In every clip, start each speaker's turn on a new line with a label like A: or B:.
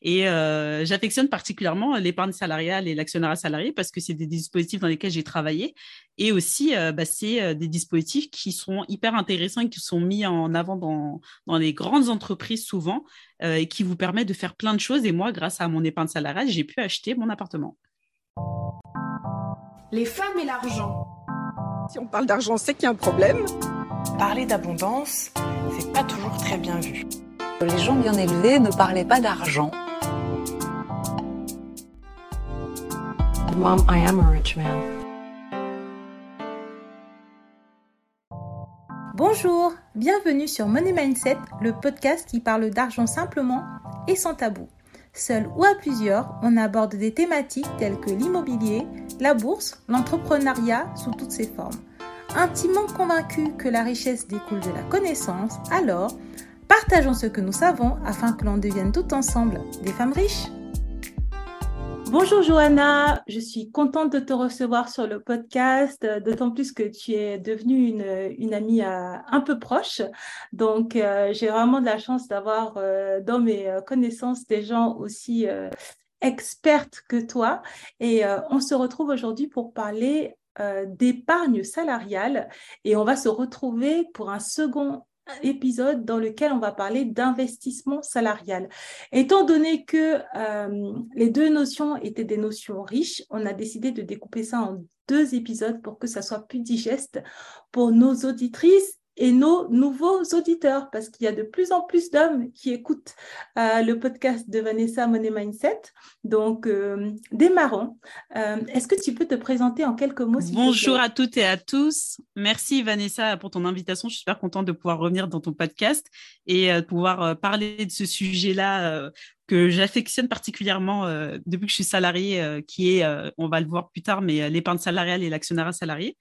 A: Et euh, j'affectionne particulièrement l'épargne salariale et l'actionnariat salarié parce que c'est des dispositifs dans lesquels j'ai travaillé. Et aussi, euh, bah, c'est euh, des dispositifs qui sont hyper intéressants et qui sont mis en avant dans, dans les grandes entreprises souvent et qui vous permettent de faire plein de choses. Et moi, grâce à mon épargne salariale, j'ai pu acheter mon appartement.
B: Les femmes et l'argent.
C: Si on parle d'argent, c'est qu'il y a un problème.
B: Parler d'abondance, c'est pas toujours très bien vu.
D: Les gens bien élevés ne parlaient pas d'argent.
E: Bonjour, bienvenue sur Money Mindset, le podcast qui parle d'argent simplement et sans tabou. Seul ou à plusieurs, on aborde des thématiques telles que l'immobilier, la bourse, l'entrepreneuriat sous toutes ses formes. Intimement convaincu que la richesse découle de la connaissance, alors Partageons ce que nous savons afin que l'on devienne tout ensemble des femmes riches. Bonjour Johanna, je suis contente de te recevoir sur le podcast, d'autant plus que tu es devenue une, amie euh, un peu proche. Donc, euh, j'ai vraiment de la chance d'avoir euh, dans mes connaissances des gens aussi expertes que toi. Et on se retrouve aujourd'hui pour parler d'épargne salariale et on va se retrouver pour un second épisode dans lequel on va parler d'investissement salarial. Étant donné que euh, les deux notions étaient des notions riches, on a décidé de découper ça en deux épisodes pour que ça soit plus digeste pour nos auditrices et nos nouveaux auditeurs, parce qu'il y a de plus en plus d'hommes qui écoutent euh, le podcast de Vanessa Money Mindset. Donc, euh, démarrons. Euh, est-ce que tu peux te présenter en quelques mots
A: Bonjour à toutes et à tous. Merci Vanessa pour ton invitation. Je suis super contente de pouvoir revenir dans ton podcast et de pouvoir parler de ce sujet-là que j'affectionne particulièrement depuis que je suis salariée, qui est, on va le voir plus tard, mais l'épargne salariale et l'actionnariat salarié.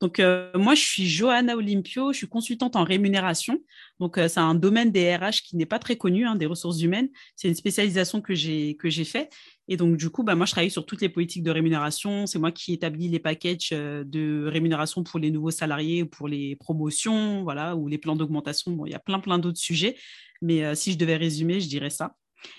A: Donc, euh, moi, je suis Johanna Olympio, je suis consultante en rémunération. Donc, euh, c'est un domaine des RH qui n'est pas très connu, hein, des ressources humaines. C'est une spécialisation que j'ai que j'ai fait. Et donc, du coup, bah, moi, je travaille sur toutes les politiques de rémunération. C'est moi qui établis les packages euh, de rémunération pour les nouveaux salariés, pour les promotions, voilà, ou les plans d'augmentation. Bon, il y a plein, plein d'autres sujets. Mais si je devais résumer, je dirais ça.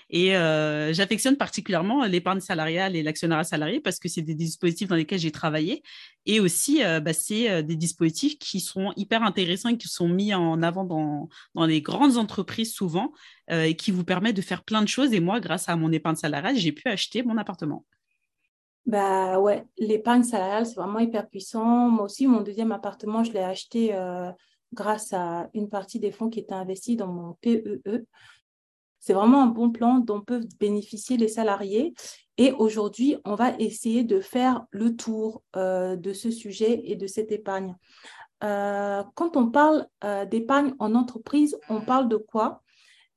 A: Et euh, j'affectionne particulièrement l'épargne salariale et l'actionnariat salarié parce que c'est des dispositifs dans lesquels j'ai travaillé. Et aussi, euh, bah, c'est euh, des dispositifs qui sont hyper intéressants et qui sont mis en avant dans, dans les grandes entreprises souvent et qui vous permettent de faire plein de choses. Et moi, grâce à mon épargne salariale, j'ai pu acheter mon appartement.
E: Bah ouais, l'épargne salariale, c'est vraiment hyper puissant. Moi aussi, mon deuxième appartement, je l'ai acheté grâce à une partie des fonds qui étaient investis dans mon PEE. C'est vraiment un bon plan dont peuvent bénéficier les salariés. Et aujourd'hui, on va essayer de faire le tour euh, de ce sujet et de cette épargne. Euh, quand on parle euh, d'épargne en entreprise, on parle de quoi?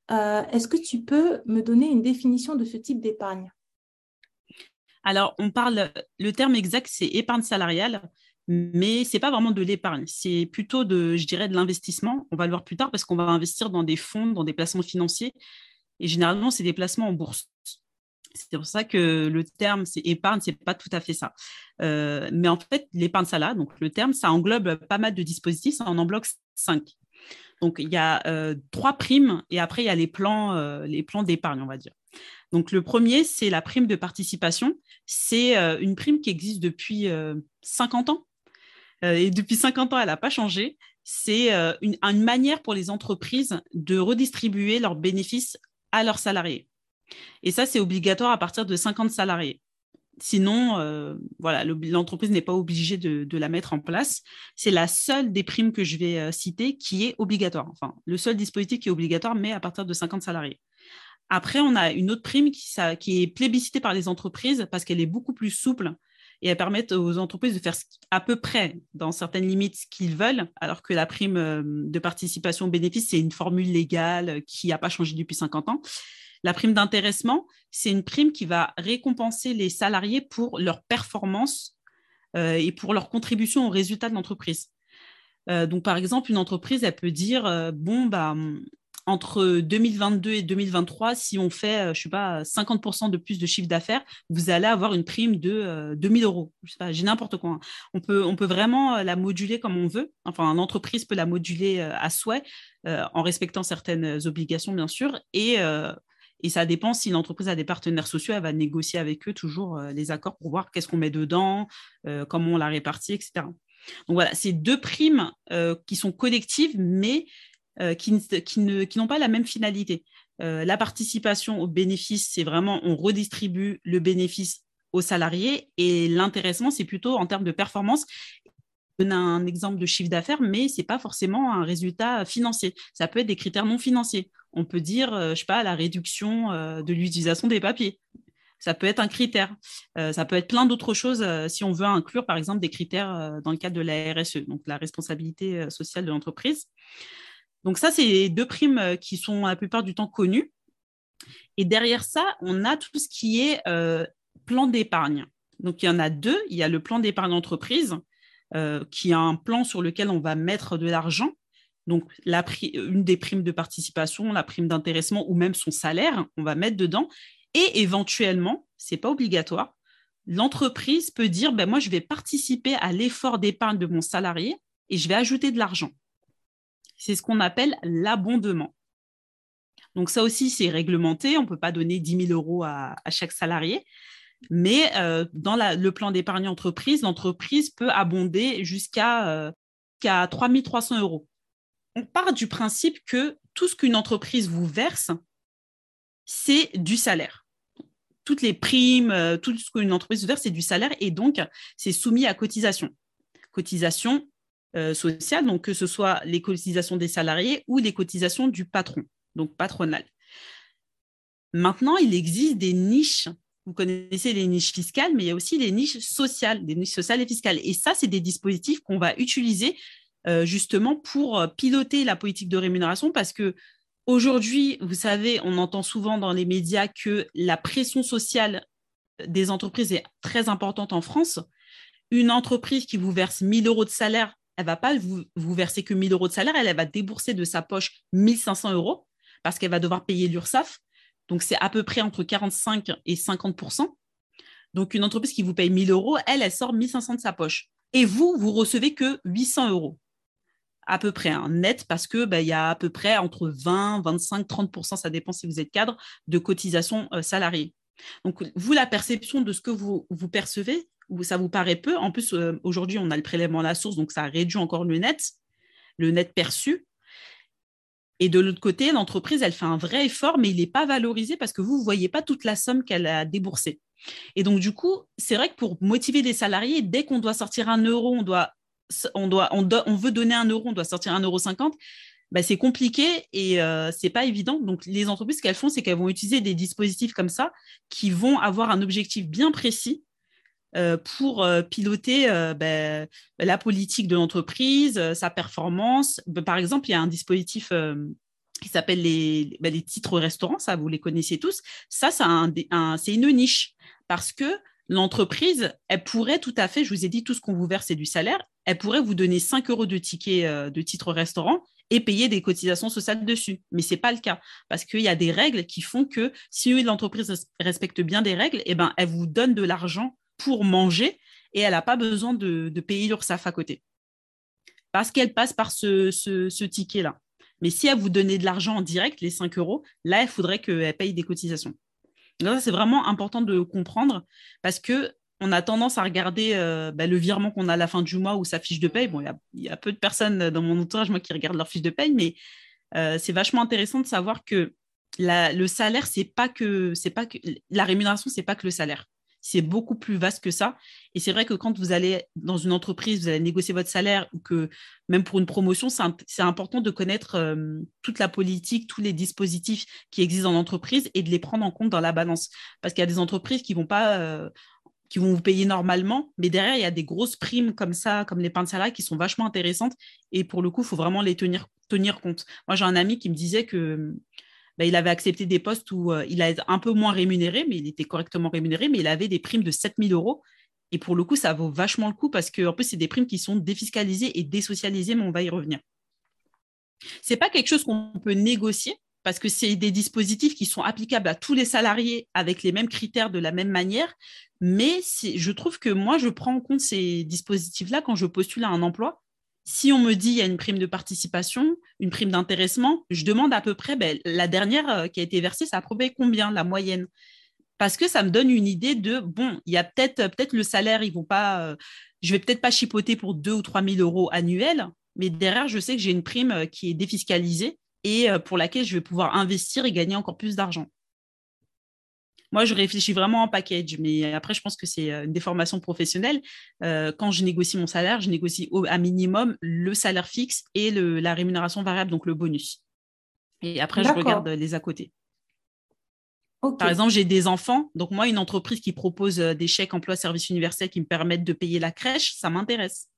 E: Est-ce que tu peux me donner une définition de ce type d'épargne?
A: Alors, on parle, le terme exact, c'est épargne salariale mais ce n'est pas vraiment de l'épargne, c'est plutôt de, je dirais, de l'investissement. On va le voir plus tard parce qu'on va investir dans des fonds, dans des placements financiers et généralement, c'est des placements en bourse. C'est pour ça que le terme, c'est épargne, c'est pas tout à fait ça. Euh, mais en fait, l'épargne salariale, donc le terme, ça englobe pas mal de dispositifs, ça en englobe cinq. Donc, il y a euh, trois primes et après, il y a les plans, euh, plans d'épargne, on va dire. Donc, le premier, c'est la prime de participation. C'est une prime qui existe depuis 50 ans. et depuis 50 ans, elle n'a pas changé. C'est une, manière pour les entreprises de redistribuer leurs bénéfices à leurs salariés. Et ça, c'est obligatoire à partir de 50 salariés. Sinon, euh, voilà, l'entreprise n'est pas obligée de, la mettre en place. C'est la seule des primes que je vais euh, citer qui est obligatoire. Enfin, le seul dispositif qui est obligatoire, mais à partir de 50 salariés. Après, on a une autre prime qui, est plébiscitée par les entreprises parce qu'elle est beaucoup plus souple et elle permet aux entreprises de faire à peu près, dans certaines limites, ce qu'ils veulent, alors que la prime euh, de participation au bénéfice, c'est une formule légale qui n'a pas changé depuis 50 ans. La prime d'intéressement, c'est une prime qui va récompenser les salariés pour leur performance euh, et pour leur contribution au résultat de l'entreprise. Euh, donc, par exemple, une entreprise, elle peut dire, bon, bah, entre 2022 et 2023, si on fait, euh, je sais pas, 50% de plus de chiffre d'affaires, vous allez avoir une prime de 2000 euh, euros. Je sais pas, j'ai n'importe quoi. Hein. On peut, on peut vraiment euh, la moduler comme on veut. Enfin, une entreprise peut la moduler à souhait, en respectant certaines obligations, bien sûr. Et, Et ça dépend si l'entreprise a des partenaires sociaux, elle va négocier avec eux toujours les accords pour voir qu'est-ce qu'on met dedans, comment on la répartit, etc. Donc voilà, c'est deux primes qui sont collectives, mais qui, qui n'ont pas la même finalité. la participation au bénéfice, c'est vraiment on redistribue le bénéfice aux salariés et l'intéressement, c'est plutôt en termes de performance donne un exemple de chiffre d'affaires, mais ce n'est pas forcément un résultat financier. Ça peut être des critères non financiers. On peut dire, euh, je sais pas, la réduction euh, de l'utilisation des papiers. Ça peut être un critère. Euh, ça peut être plein d'autres choses si on veut inclure, par exemple, des critères dans le cadre de la RSE, donc la responsabilité sociale de l'entreprise. Donc ça, c'est deux primes qui sont la plupart du temps connues. Et derrière ça, on a tout ce qui est plan d'épargne. Donc il y en a deux. Il y a le plan d'épargne d'entreprise euh, qui a un plan sur lequel on va mettre de l'argent. Donc, une des primes de participation, la prime d'intéressement ou même son salaire, on va mettre dedans. Et éventuellement, ce n'est pas obligatoire, l'entreprise peut dire ben, Moi, je vais participer à l'effort d'épargne de mon salarié et je vais ajouter de l'argent. C'est ce qu'on appelle l'abondement. Donc, ça aussi, c'est réglementé. On ne peut pas donner 10 000 euros à chaque salarié. Mais euh, dans le plan d'épargne entreprise, l'entreprise peut abonder jusqu'à euh, 3 300 euros. On part du principe que tout ce qu'une entreprise vous verse, c'est du salaire. Toutes les primes, euh, tout ce qu'une entreprise vous verse, c'est du salaire et donc c'est soumis à cotisation. Cotisation euh, sociale, donc que ce soit les cotisations des salariés ou les cotisations du patron, donc patronal. Maintenant, il existe des niches vous connaissez les niches fiscales, mais il y a aussi les niches sociales, des niches sociales et fiscales. Et ça, c'est des dispositifs qu'on va utiliser euh, justement pour euh, piloter la politique de rémunération parce que aujourd'hui, vous savez, on entend souvent dans les médias que la pression sociale des entreprises est très importante en France. Une entreprise qui vous verse 1000 euros de salaire, elle va pas vous, verser que 1000 euros de salaire, elle, va débourser de sa poche 1500 euros parce qu'elle va devoir payer l'URSSAF, donc, c'est à peu près entre 45 et 50% Donc, une entreprise qui vous paye 1000 euros, elle, elle sort 1500 de sa poche. Et vous, vous recevez que 800 euros, à peu près, hein, net, parce qu'il bah, y a à peu près entre 20, 25, 30% ça dépend si vous êtes cadre, de cotisation euh. Donc, vous, la perception de ce que vous percevez, ça vous paraît peu. En plus, euh, aujourd'hui, on a le prélèvement à la source, donc ça réduit encore le net, le net perçu. Et de l'autre côté, l'entreprise, elle fait un vrai effort, mais il n'est pas valorisé parce que vous ne voyez pas toute la somme qu'elle a déboursée. Et donc, du coup, c'est vrai que pour motiver les salariés, dès qu'on doit sortir un euro, on, doit, on, veut donner un euro, on doit sortir un euro cinquante, bah, c'est compliqué et euh, c'est pas évident. Donc, les entreprises, ce qu'elles font, c'est qu'elles vont utiliser des dispositifs comme ça qui vont avoir un objectif bien précis pour euh, piloter euh, ben, la politique de l'entreprise, sa performance. Ben, par exemple, il y a un dispositif qui s'appelle les, ben, les, titres restaurants, ça vous les connaissez tous. Ça, c'est une niche parce que l'entreprise, elle pourrait tout à fait, je vous ai dit, tout ce qu'on vous verse, c'est du salaire, elle pourrait vous donner 5 euros de ticket de titre restaurant et payer des cotisations sociales dessus. Mais ce n'est pas le cas parce qu'il y a des règles qui font que si l'entreprise respecte bien des règles, eh ben, elle vous donne de l'argent pour manger et elle n'a pas besoin de, payer l'URSSAF à côté. Parce qu'elle passe par ce, ticket-là. Mais si elle vous donnait de l'argent en direct, les 5 euros, là, il faudrait qu'elle paye des cotisations. c'est vraiment important de comprendre parce que on a tendance à regarder euh, bah, le virement qu'on a à la fin du mois ou sa fiche de paye. Bon, il y, a peu de personnes dans mon entourage moi, qui regardent leur fiche de paye, mais euh, c'est vachement intéressant de savoir que le salaire, c'est pas que c'est pas que la rémunération, c'est pas que le salaire c'est beaucoup plus vaste que ça. Et c'est vrai que quand vous allez dans une entreprise, vous allez négocier votre salaire ou que même pour une promotion, c'est important de connaître euh, toute la politique, tous les dispositifs qui existent dans l'entreprise et de les prendre en compte dans la balance. Parce qu'il y a des entreprises qui vont pas... Euh, qui vont vous payer normalement, mais derrière, il y a des grosses primes comme ça, comme les pains de salarié, qui sont vachement intéressantes. Et pour le coup, il faut vraiment les tenir, tenir compte. Moi, j'ai un ami qui me disait que bah, il avait accepté des postes où euh, il a un peu moins rémunéré, mais il était correctement rémunéré, mais il avait des primes de 7000 euros. Et pour le coup, ça vaut vachement le coup parce qu'en plus, c'est des primes qui sont défiscalisées et désocialisées, mais on va y revenir. Ce n'est pas quelque chose qu'on peut négocier parce que c'est des dispositifs qui sont applicables à tous les salariés avec les mêmes critères de la même manière. Mais je trouve que moi, je prends en compte ces dispositifs-là quand je postule à un emploi Si on me dit il y a une prime de participation, une prime d'intéressement, je demande à peu près, ben, la dernière euh, qui a été versée, ça a prouvé combien, la moyenne? Parce que ça me donne une idée de, bon, il y a peut-être peut le salaire, ils vont pas, euh, je vais peut-être pas chipoter pour 2 ou 3 000 euros annuels, mais derrière, je sais que j'ai une prime euh, qui est défiscalisée et pour laquelle je vais pouvoir investir et gagner encore plus d'argent. Moi, je réfléchis vraiment en package, mais après, je pense que c'est euh, une déformation professionnelle. Euh, quand je négocie mon salaire, je négocie au, à minimum le salaire fixe et la rémunération variable, donc le bonus. Et après, je regarde les à côté. Par exemple, j'ai des enfants. Donc, moi, une entreprise qui propose euh, des chèques emploi service universel qui me permettent de payer la crèche, ça m'intéresse.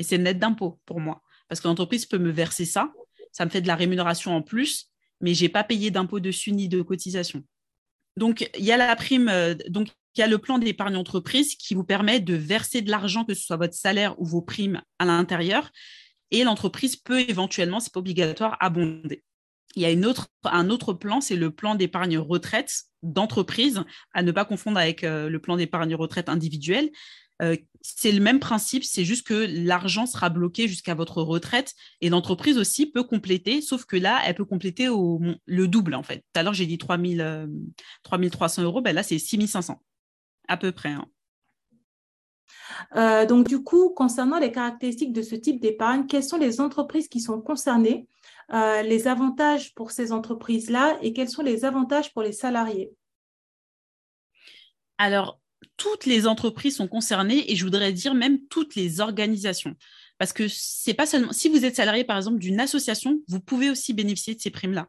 A: Et c'est net d'impôt pour moi. Parce que l'entreprise peut me verser ça. Ça me fait de la rémunération en plus, mais je n'ai pas payé d'impôt dessus ni de cotisation. Donc, il y a la prime, euh, donc il y a le plan d'épargne entreprise qui vous permet de verser de l'argent, que ce soit votre salaire ou vos primes à l'intérieur. Et l'entreprise peut éventuellement, c'est pas obligatoire, abonder. Il y a un autre plan, c'est le plan d'épargne retraite d'entreprise, à ne pas confondre avec euh, le plan d'épargne retraite individuel. Euh, c'est le même principe, c'est juste que l'argent sera bloqué jusqu'à votre retraite et l'entreprise aussi peut compléter, sauf que là, elle peut compléter au, le double en fait. Tout à l'heure, j'ai dit 3 300 euros, ben là, c'est 6500 à peu près. Hein.
E: Euh, donc, du coup, concernant les caractéristiques de ce type d'épargne, quelles sont les entreprises qui sont concernées, euh, les avantages pour ces entreprises-là et quels sont les avantages pour les salariés?
A: Alors, toutes les entreprises sont concernées et je voudrais dire même toutes les organisations. Parce que c'est pas seulement si vous êtes salarié par exemple d'une association, vous pouvez aussi bénéficier de ces primes-là.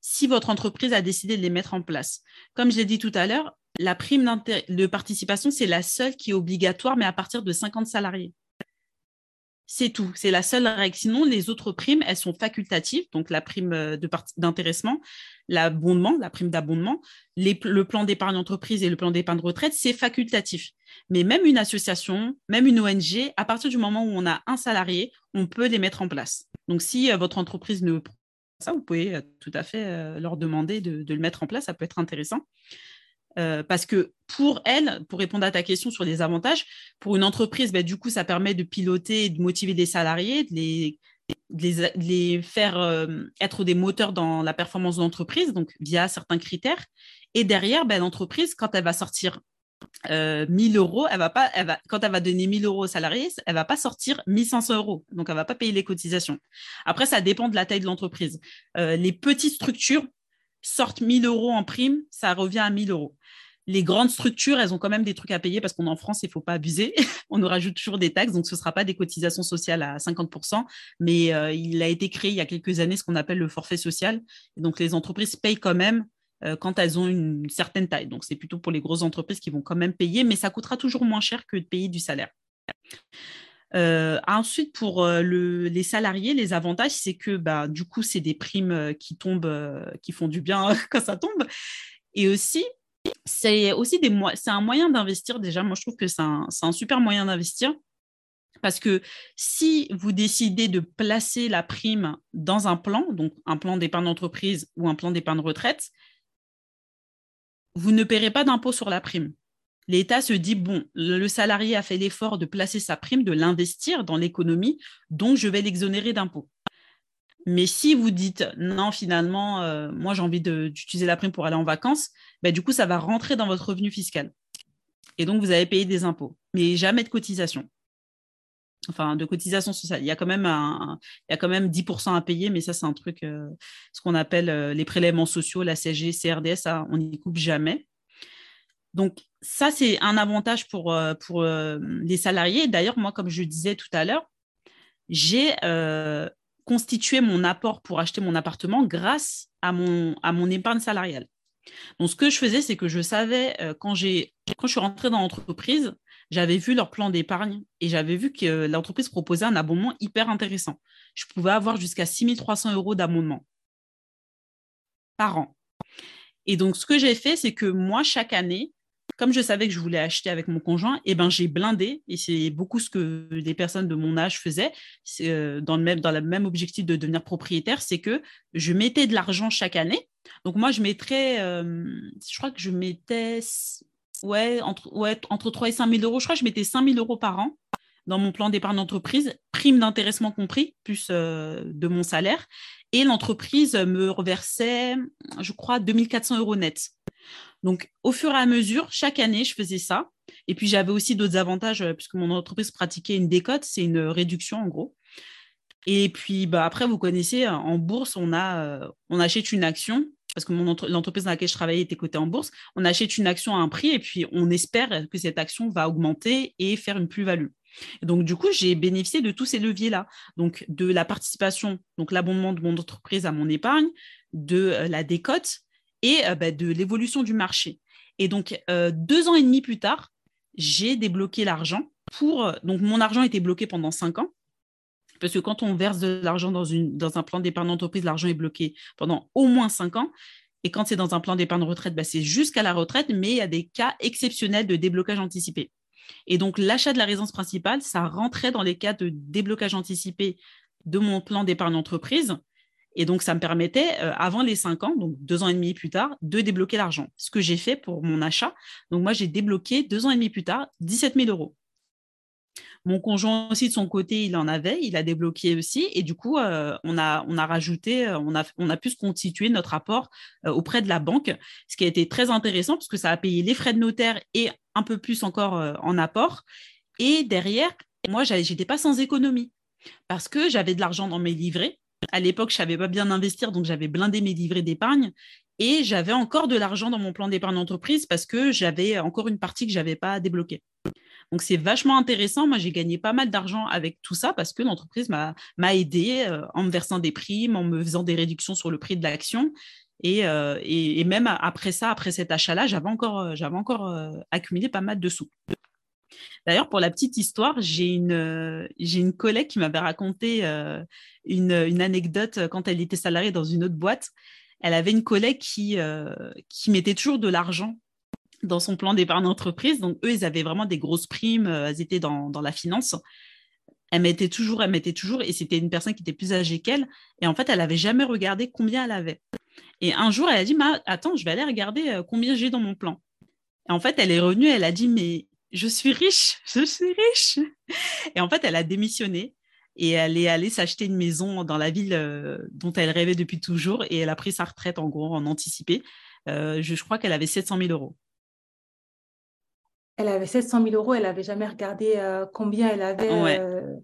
A: Si votre entreprise a décidé de les mettre en place. Comme je l'ai dit tout à l'heure, la prime de participation, c'est la seule qui est obligatoire, mais à partir de 50 salariés. C'est tout. C'est la seule règle. Sinon, les autres primes, elles sont facultatives. Donc, la prime euh, d'intéressement, l'abondement, la prime d'abondement, le plan d'épargne entreprise et le plan d'épargne retraite, c'est facultatif. Mais même une association, même une ONG, à partir du moment où on a un salarié, on peut les mettre en place. Donc, si euh, votre entreprise ne ça, vous pouvez euh, tout à fait leur demander de, le mettre en place. Ça peut être intéressant. Euh, parce que pour elle, pour répondre à ta question sur les avantages, pour une entreprise, ben, du coup, ça permet de piloter et de motiver les salariés, de les, faire euh, être des moteurs dans la performance de l'entreprise, donc via certains critères. Et derrière, ben, l'entreprise, quand elle va sortir euh, 1000 euros, elle va pas, elle va, quand elle va donner 1000 euros aux salariés, elle va pas sortir 1500 euros. Donc, elle va pas payer les cotisations. Après, ça dépend de la taille de l'entreprise. Euh, les petites structures sortent 1000 euros en prime, ça revient à 1000 euros. Les grandes structures, elles ont quand même des trucs à payer parce qu'on est en France, il ne faut pas abuser. on nous rajoute toujours des taxes, donc ce ne sera pas des cotisations sociales à 50%, mais euh, il a été créé il y a quelques années ce qu'on appelle le forfait social. donc les entreprises payent quand même euh, quand elles ont une certaine taille. Donc c'est plutôt pour les grosses entreprises qui vont quand même payer, mais ça coûtera toujours moins cher que de payer du salaire. Euh, ensuite, pour les salariés, les avantages, c'est que bah, du coup, c'est des primes qui tombent, qui font du bien quand ça tombe. Et aussi, c'est aussi un moyen d'investir déjà. Moi, je trouve que c'est un, un, super moyen d'investir. Parce que si vous décidez de placer la prime dans un plan, donc un plan d'épargne d'entreprise ou un plan d'épargne retraite, vous ne paierez pas d'impôt sur la prime. L'État se dit, bon, le salarié a fait l'effort de placer sa prime, de l'investir dans l'économie, donc je vais l'exonérer d'impôt. Mais si vous dites non, finalement, euh, moi j'ai envie d'utiliser la prime pour aller en vacances, bah, du coup, ça va rentrer dans votre revenu fiscal. Et donc, vous allez payer des impôts, mais jamais de cotisation. Enfin, de cotisation sociale. Il y a quand même, un, il y a quand même 10% à payer, mais ça, c'est un truc, euh, ce qu'on appelle euh, les prélèvements sociaux, la CSG, CRDS, ça, on n'y coupe jamais. Donc, ça, c'est un avantage pour, pour les salariés. D'ailleurs, moi, comme je disais tout à l'heure, j'ai constituer mon apport pour acheter mon appartement grâce à mon, épargne salariale. Donc, ce que je faisais, c'est que je savais, euh, quand je suis rentrée dans l'entreprise, j'avais vu leur plan d'épargne et j'avais vu que l'entreprise proposait un abonnement hyper intéressant. Je pouvais avoir jusqu'à 6300 euros d'abonnement par an. Et donc, ce que j'ai fait, c'est que moi, chaque année, comme je savais que je voulais acheter avec mon conjoint, eh ben, j'ai blindé, et c'est beaucoup ce que les personnes de mon âge faisaient, euh, dans, le même, dans le même objectif de devenir propriétaire, c'est que je mettais de l'argent chaque année. Donc moi, je mettrais, euh, je crois que je mettais ouais, entre, ouais, entre 3 et 5 000 euros, je crois que je mettais 5 000 euros par an dans mon plan d'épargne d'entreprise, prime d'intéressement compris, plus euh, de mon salaire. Et l'entreprise me reversait, je crois, 2400 euros net. Donc, au fur et à mesure, chaque année, je faisais ça. Et puis, j'avais aussi d'autres avantages, euh, puisque mon entreprise pratiquait une décote, c'est une réduction en gros. Et puis, bah, après, vous connaissez, en bourse, on, a, euh, on achète une action, parce que l'entreprise dans laquelle je travaillais était cotée en bourse. On achète une action à un prix et puis on espère que cette action va augmenter et faire une plus-value. Donc, du coup, j'ai bénéficié de tous ces leviers-là. Donc, de la participation, donc l'abondement de mon entreprise à mon épargne, de euh, la décote et euh, bah, de l'évolution du marché. Et donc, euh, deux ans et demi plus tard, j'ai débloqué l'argent pour. Donc, mon argent était bloqué pendant cinq ans. Parce que quand on verse de l'argent dans, dans un plan d'épargne d'entreprise, l'argent est bloqué pendant au moins cinq ans. Et quand c'est dans un plan d'épargne retraite, bah, c'est jusqu'à la retraite, mais il y a des cas exceptionnels de déblocage anticipé. Et donc, l'achat de la résidence principale, ça rentrait dans les cas de déblocage anticipé de mon plan d'épargne entreprise. Et donc, ça me permettait, euh, avant les cinq ans, donc deux ans et demi plus tard, de débloquer l'argent. Ce que j'ai fait pour mon achat. Donc, moi, j'ai débloqué deux ans et demi plus tard 17 000 euros. Mon conjoint aussi, de son côté, il en avait, il a débloqué aussi. Et du coup, euh, on, a, on a rajouté, euh, on a, on a pu se constituer notre apport auprès de la banque, ce qui a été très intéressant parce que ça a payé les frais de notaire et un peu plus encore en apport. Et derrière, moi, j'étais pas sans économie parce que j'avais de l'argent dans mes livrets. À l'époque, je savais pas bien investir, donc j'avais blindé mes livrets d'épargne. Et j'avais encore de l'argent dans mon plan d'épargne d'entreprise parce que j'avais encore une partie que je n'avais pas débloquée. Donc, c'est vachement intéressant. Moi, j'ai gagné pas mal d'argent avec tout ça parce que l'entreprise m'a aidé euh, en me versant des primes, en me faisant des réductions sur le prix de l'action. Et, euh, même après ça, après cet achat-là, j'avais encore, euh, encore accumulé pas mal de sous. D'ailleurs, pour la petite histoire, j'ai une, une collègue qui m'avait raconté une, anecdote quand elle était salariée dans une autre boîte. Elle avait une collègue qui, mettait toujours de l'argent dans son plan d'épargne d'entreprise. Donc, eux, ils avaient vraiment des grosses primes, euh, elles étaient dans, la finance. Elle mettait toujours, elle mettait toujours, et c'était une personne qui était plus âgée qu'elle. Et en fait, elle n'avait jamais regardé combien elle avait. Et un jour, elle a dit, attends, je vais aller regarder euh, combien j'ai dans mon plan. En fait, elle est revenue, elle a dit, mais je suis riche, je suis riche. Et en fait, elle a démissionné et elle est allée s'acheter une maison dans la ville euh, dont elle rêvait depuis toujours et elle a pris sa retraite en gros en anticipé. je, crois qu'elle avait 700 000 euros
E: elle avait 700 000 euros, elle n'avait jamais regardé euh, combien elle avait. Euh,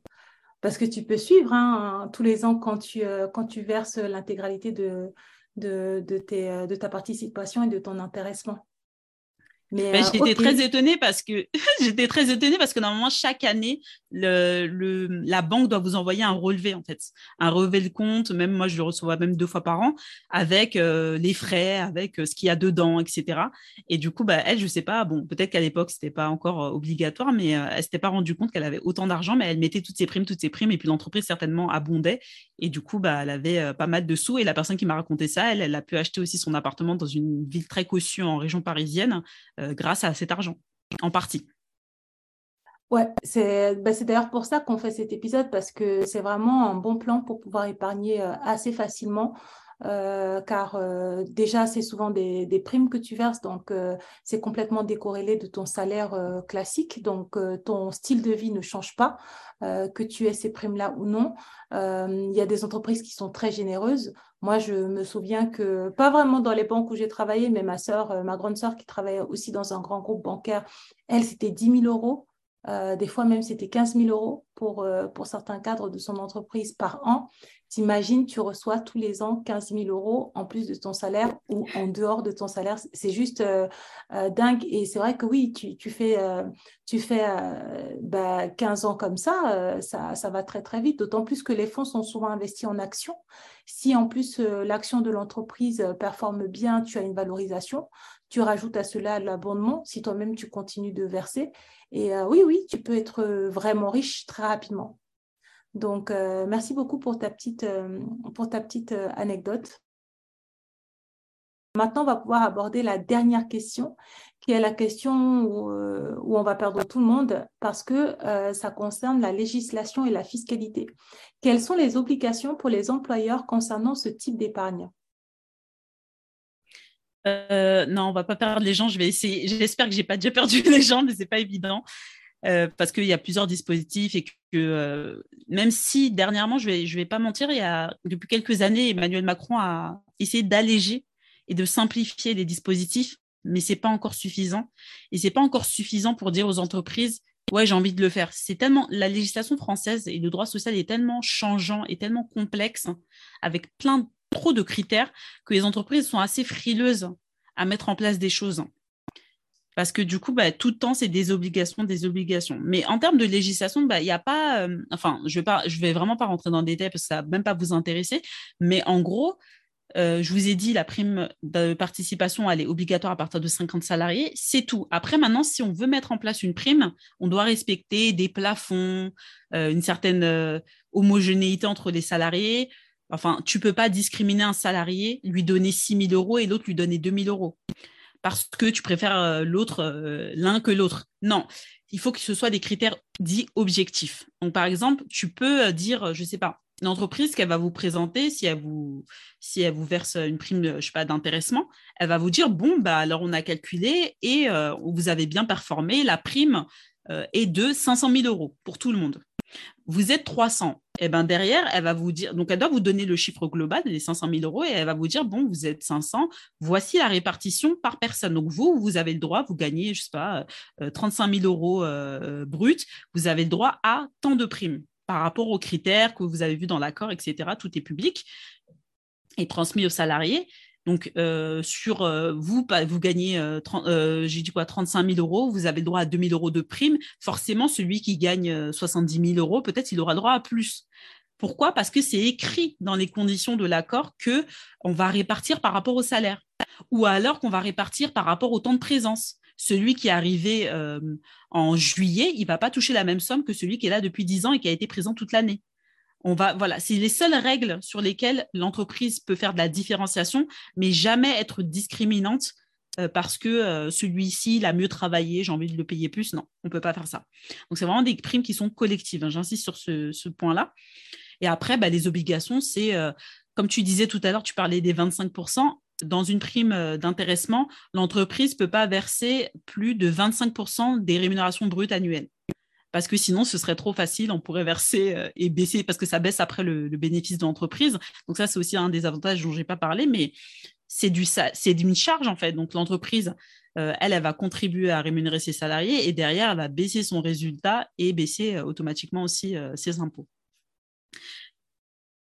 E: parce que tu peux suivre hein, tous les ans quand tu, euh, quand tu verses l'intégralité de, de, de, de ta participation et de ton intéressement.
A: Mais, euh, j'étais très étonnée parce que j'étais très étonnée parce que normalement chaque année le, le, la banque doit vous envoyer un relevé en fait, un relevé de compte. Même moi je le reçois même deux fois par an avec euh, les frais, avec euh, ce qu'il y a dedans, etc. Et du coup bah elle je sais pas, bon peut-être qu'à l'époque c'était pas encore obligatoire, mais elle s'était pas rendue compte qu'elle avait autant d'argent, mais elle mettait toutes ses primes, toutes ses primes et puis l'entreprise certainement abondait et du coup bah elle avait pas mal de sous et la personne qui m'a raconté ça, elle, elle a pu acheter aussi son appartement dans une ville très cossue en région parisienne grâce à cet argent, en partie.
E: Ouais, bah, c'est d'ailleurs pour ça qu'on fait cet épisode, parce que c'est vraiment un bon plan pour pouvoir épargner euh, assez facilement. Euh, car déjà, c'est souvent des, primes que tu verses, donc c'est complètement décorrélé de ton salaire classique, donc ton style de vie ne change pas, que tu aies ces primes-là ou non. Il y a des entreprises qui sont très généreuses. Moi, je me souviens que, pas vraiment dans les banques où j'ai travaillé, mais ma soeur, euh, ma grande sœur qui travaillait aussi dans un grand groupe bancaire, elle, c'était 10 000 euros. Euh, des fois même, c'était 15 000 euros pour, euh, pour certains cadres de son entreprise par an. T'imagines, tu reçois tous les ans 15 000 euros en plus de ton salaire ou en dehors de ton salaire. C'est juste euh, euh, dingue. Et c'est vrai que oui, tu, fais, euh, tu fais 15 bah, ans comme ça, ça, ça, va très très vite. D'autant plus que les fonds sont souvent investis en actions. Si en plus l'action de l'entreprise performe bien, tu as une valorisation. Tu rajoutes à cela l'abondement si toi-même tu continues de verser. Et oui, oui, tu peux être vraiment riche très rapidement. Donc, euh, merci beaucoup pour ta petite, euh, pour ta petite euh, anecdote. Maintenant, on va pouvoir aborder la dernière question, qui est la question où, on va perdre tout le monde parce que ça concerne la législation et la fiscalité. Quelles sont les obligations pour les employeurs concernant ce type d'épargne?
A: Non, on va pas perdre les gens. Je. J'espère que j'ai pas déjà perdu les gens, mais c'est pas évident. Euh, parce qu'il y a plusieurs dispositifs et que euh, même si dernièrement, je ne vais, pas mentir, il y a, depuis quelques années, Emmanuel Macron a essayé d'alléger et de simplifier les dispositifs, mais ce n'est pas encore suffisant. Et ce n'est pas encore suffisant pour dire aux entreprises, ouais, j'ai envie de le faire. C'est tellement, la législation française et le droit social est tellement changeant et tellement complexe, avec plein trop de critères, que les entreprises sont assez frileuses à mettre en place des choses. Parce que du coup, bah, tout le temps, c'est des obligations, des obligations. Mais en termes de législation, bah, il n'y a pas. Euh, enfin, je ne vais, vraiment pas rentrer dans le détail parce que ça ne va même pas vous intéresser. Mais en gros, euh, je vous ai dit, la prime de participation, elle est obligatoire à partir de 50 salariés. C'est tout. Après, maintenant, si on veut mettre en place une prime, on doit respecter des plafonds, euh, une certaine homogénéité entre les salariés. Enfin, tu ne peux pas discriminer un salarié, lui donner 6 000 euros et l'autre lui donner 2 000 euros parce que tu préfères euh, euh, l'un que l'autre. Non, il faut que ce soit des critères dits objectifs. Donc, par exemple, tu peux euh, dire, je ne sais pas, une entreprise qu'elle va vous présenter, si elle vous, verse une prime, je pas, d'intéressement, elle va vous dire, bon, bah, alors on a calculé et vous avez bien performé, la prime est de 500 000 euros pour tout le monde vous êtes 300. Et eh ben derrière, elle va vous dire, donc elle doit vous donner le chiffre global des 500 000 euros et elle va vous dire, bon, vous êtes 500, voici la répartition par personne. Donc vous, vous avez le droit, vous gagnez, je sais pas, 35 euh, 000 euros euh, bruts, vous avez le droit à tant de primes par rapport aux critères que vous avez vus dans l'accord, etc. Tout est public et transmis aux salariés. Donc, euh, sur euh, vous, vous gagnez, euh, j'ai dit quoi, 35 000 euros, vous avez le droit à 2 000 euros de prime. Forcément, celui qui gagne 70 000 euros, peut-être il aura droit à plus. Pourquoi? Parce que c'est écrit dans les conditions de l'accord que on va répartir par rapport au salaire, ou alors qu'on va répartir par rapport au temps de présence. Celui qui est arrivé en juillet, il va pas toucher la même somme que celui qui est là depuis 10 ans et qui a été présent toute l'année va, voilà, c'est les seules règles sur lesquelles l'entreprise peut faire de la différenciation, mais jamais être discriminante euh, parce que euh, celui-ci, il a mieux travaillé, j'ai envie de le payer plus. Non, on ne peut pas faire ça. Donc, c'est vraiment des primes qui sont collectives. Hein, j'insiste sur ce, point-là. Et après, bah, les obligations, c'est, euh, comme tu disais tout à l'heure, tu parlais des 25%. Dans une prime d'intéressement, l'entreprise ne peut pas verser plus de 25% des rémunérations brutes annuelles parce que sinon ce serait trop facile, on pourrait verser euh, et baisser, parce que ça baisse après le, bénéfice de l'entreprise. Donc ça, c'est aussi un des avantages dont je n'ai pas parlé, mais c'est du c'est d'une charge en fait. Donc l'entreprise, euh, elle, elle va contribuer à rémunérer ses salariés et derrière, elle va baisser son résultat et baisser euh, automatiquement aussi ses impôts.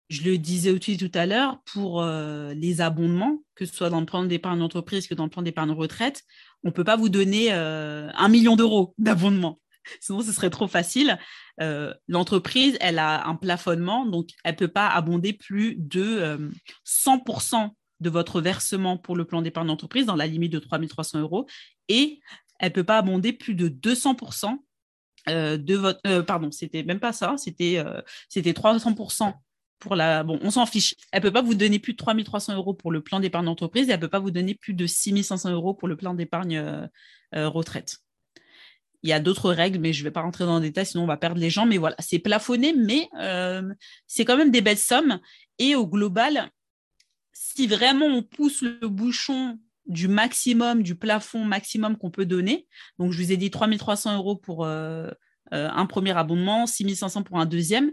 A: Je le disais aussi tout à l'heure, pour les abondements, que ce soit dans le plan d'épargne d'entreprise que dans le plan d'épargne retraite, on ne peut pas vous donner un million d'euros d'abondement. Sinon, ce serait trop facile. Euh, l'entreprise, elle a un plafonnement, donc elle ne peut pas abonder plus de 100% euh, de votre versement pour le plan d'épargne d'entreprise dans la limite de 3 300 euros et elle ne peut pas abonder plus de 200% euh, de votre... pardon, c'était même pas ça, c'était c'était 300% pour la... Bon, on s'en fiche. Elle ne peut pas vous donner plus de 3 300 euros pour le plan d'épargne d'entreprise et elle ne peut pas vous donner plus de 6 500 euros pour le plan d'épargne retraite. Il y a d'autres règles, mais je ne vais pas rentrer dans le détail, sinon on va perdre les gens. Mais voilà, c'est plafonné, mais euh, c'est quand même des belles sommes. Et au global, si vraiment on pousse le bouchon du maximum, du plafond maximum qu'on peut donner, donc je vous ai dit 3300 euros pour euh, euh, un premier abonnement, 6500 pour un deuxième,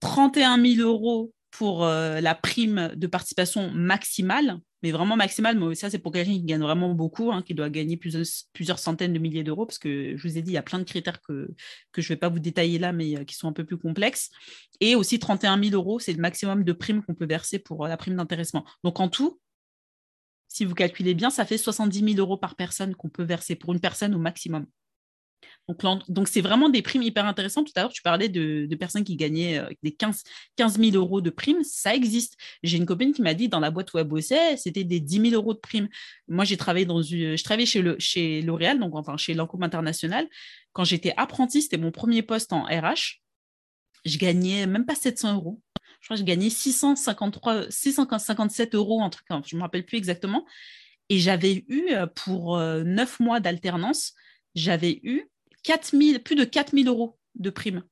A: 31 000 euros pour la prime de participation maximale, mais vraiment maximale, mais ça c'est pour quelqu'un qui gagne vraiment beaucoup, hein, qui doit gagner plusieurs, centaines de milliers d'euros, parce que je vous ai dit, il y a plein de critères que, que je ne vais pas vous détailler là, mais euh, qui sont un peu plus complexes. Et aussi 31 000 euros, c'est le maximum de primes qu'on peut verser pour euh, la prime d'intéressement. Donc en tout, si vous calculez bien, ça fait 70 000 euros par personne qu'on peut verser pour une personne au maximum. Donc, c'est vraiment des primes hyper intéressantes. Tout à l'heure, tu parlais de, personnes qui gagnaient euh, des 15, 15 000 euros de primes. Ça existe. J'ai une copine qui m'a dit dans la boîte où elle bossait, c'était des 10 000 euros de primes. Moi, j'ai travaillé dans une, je travaillais chez, le, chez L'Oréal, donc enfin chez Lancôme International. Quand j'étais apprentie, c'était mon premier poste en RH. Je gagnais même pas 700 euros. Je crois que je gagnais 653, 657 euros, je ne me rappelle plus exactement. Et j'avais eu, euh, pour euh, neuf mois d'alternance, j'avais eu 4 plus de 4000 euros de primes.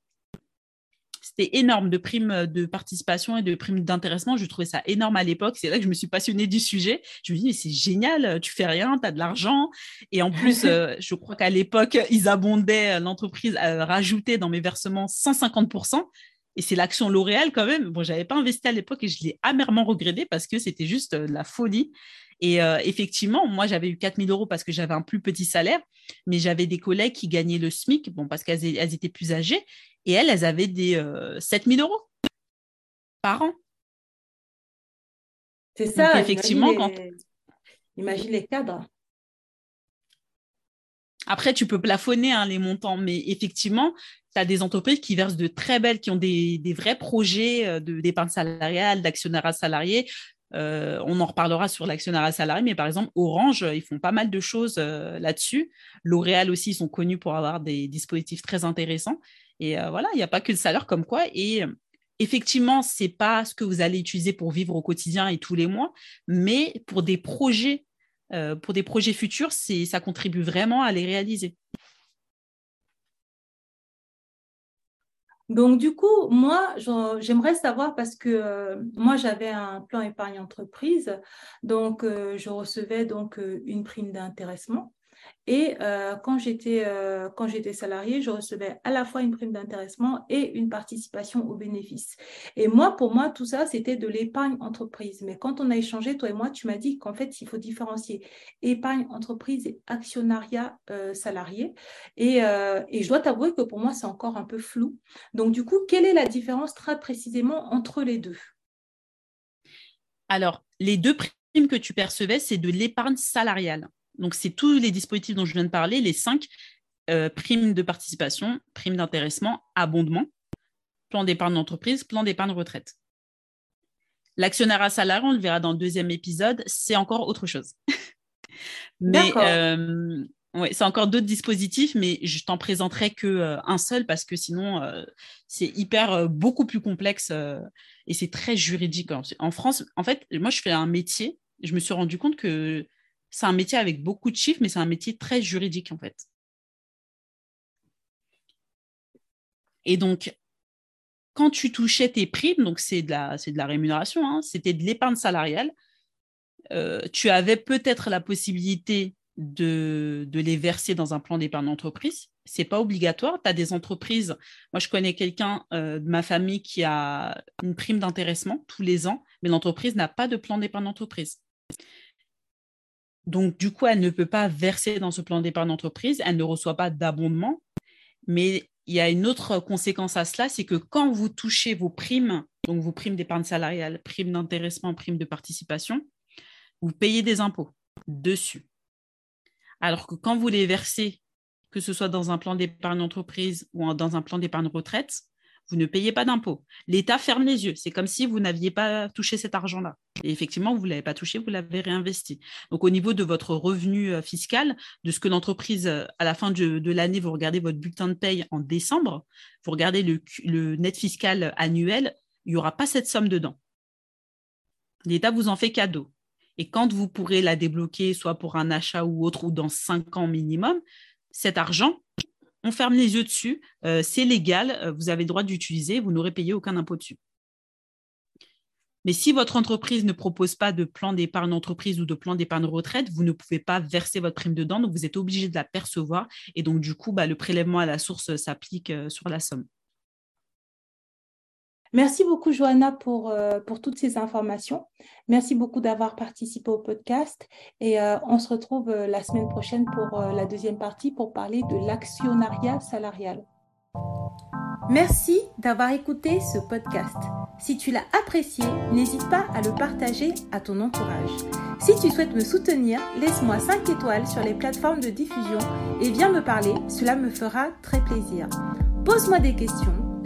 A: c'était énorme de primes de participation et de primes d'intéressement. Je trouvais ça énorme à l'époque. C'est là que je me suis passionnée du sujet. Je me dis, mais c'est génial, tu fais rien, tu as de l'argent. Et en plus, euh, je crois qu'à l'époque, ils abondaient, l'entreprise à rajouter dans mes versements 150%. Et c'est l'action L'Oréal quand même. Bon, j'avais pas investi à l'époque et je l'ai amèrement regretté parce que c'était juste de la folie. Et euh, effectivement, moi, j'avais eu 4 000 euros parce que j'avais un plus petit salaire, mais j'avais des collègues qui gagnaient le SMIC, bon, parce qu'elles étaient plus âgées, et elles, elles avaient des 7 euh, 000 euros par an.
F: C'est ça. effectivement, imagine les... cadres.
A: Après, tu peux plafonner hein, les montants, mais effectivement, tu as des entreprises qui versent de très belles, qui ont des, vrais projets euh, d'épargne salariale, d'actionnariat salarié. Euh, on en reparlera sur l'actionnariat salarié, mais par exemple, Orange, ils font pas mal de choses euh, là-dessus. L'Oréal aussi, ils sont connus pour avoir des dispositifs très intéressants. Et euh, voilà, il n'y a pas que le salaire comme quoi. Et effectivement, ce n'est pas ce que vous allez utiliser pour vivre au quotidien et tous les mois, mais pour des projets, pour des projets futurs, ça contribue vraiment à les réaliser.
F: Donc, du coup, moi, j'aimerais savoir parce que euh, moi, j'avais un plan épargne entreprise. Donc, euh, je recevais donc euh, une prime d'intéressement. Et euh, quand j'étais euh, quand je recevais à la fois une prime d'intéressement et une participation aux bénéfices. Et moi, pour moi, tout ça, c'était de l'épargne entreprise. Mais quand on a échangé, toi et moi, tu m'as dit qu'en fait, il faut différencier épargne entreprise et actionnariat euh, salarié. Et, et je dois t'avouer que pour moi, c'est encore un peu flou. Donc, du coup, quelle est la différence très précisément entre les deux?
A: Alors, les deux primes que tu percevais, c'est de l'épargne salariale. Donc, c'est tous les dispositifs dont je viens de parler, les cinq euh, primes de participation, primes d'intéressement, abondement, plan d'épargne d'entreprise, plan d'épargne retraite. L'actionnariat salarié, on le verra dans le deuxième épisode, c'est encore autre chose. mais euh, ouais, c'est encore d'autres dispositifs, mais je t'en présenterai que euh, un seul parce que sinon c'est hyper beaucoup plus complexe et c'est très juridique. En France, en fait, moi je fais un métier. Je me suis rendu compte que c'est un métier avec beaucoup de chiffres, mais c'est un métier très juridique en fait. Et donc, quand tu touchais tes primes, donc c'est de la, de la rémunération, hein, c'était de l'épargne salariale, euh, tu avais peut-être la possibilité de, les verser dans un plan d'épargne d'entreprise. Ce n'est pas obligatoire. Tu as des entreprises. Moi, je connais quelqu'un euh, de ma famille qui a une prime d'intéressement tous les ans, mais l'entreprise n'a pas de plan d'épargne d'entreprise. Donc, du coup, elle ne peut pas verser dans ce plan d'épargne d'entreprise, elle ne reçoit pas d'abondement. Mais il y a une autre conséquence à cela, c'est que quand vous touchez vos primes, donc vos primes d'épargne salariale, primes d'intéressement, primes de participation, vous payez des impôts dessus. Alors que quand vous les versez, que ce soit dans un plan d'épargne d'entreprise ou dans un plan d'épargne retraite, vous ne payez pas d'impôts. L'État ferme les yeux. C'est comme si vous n'aviez pas touché cet argent-là. Et effectivement, vous ne l'avez pas touché, vous l'avez réinvesti. Donc, au niveau de votre revenu euh, fiscal, de ce que l'entreprise, euh, à la fin de, l'année, vous regardez votre bulletin de paye en décembre, vous regardez le, net fiscal annuel, il n'y aura pas cette somme dedans. L'État vous en fait cadeau. Et quand vous pourrez la débloquer, soit pour un achat ou autre, ou dans cinq ans minimum, cet argent, on ferme les yeux dessus, euh, c'est légal, euh, vous avez le droit d'utiliser, vous n'aurez payé aucun impôt dessus. Mais si votre entreprise ne propose pas de plan d'épargne entreprise ou de plan d'épargne retraite, vous ne pouvez pas verser votre prime dedans, donc vous êtes obligé de la percevoir. Et donc, du coup, bah, le prélèvement à la source s'applique euh, sur la somme.
F: Merci beaucoup, Johanna, pour, euh, pour toutes ces informations. Merci beaucoup d'avoir participé au podcast. Et euh, on se retrouve euh, la semaine prochaine pour la deuxième partie pour parler de l'actionnariat salarial.
E: Merci d'avoir écouté ce podcast. Si tu l'as apprécié, n'hésite pas à le partager à ton entourage. Si tu souhaites me soutenir, laisse-moi 5 étoiles sur les plateformes de diffusion et viens me parler, cela me fera très plaisir. Pose-moi des questions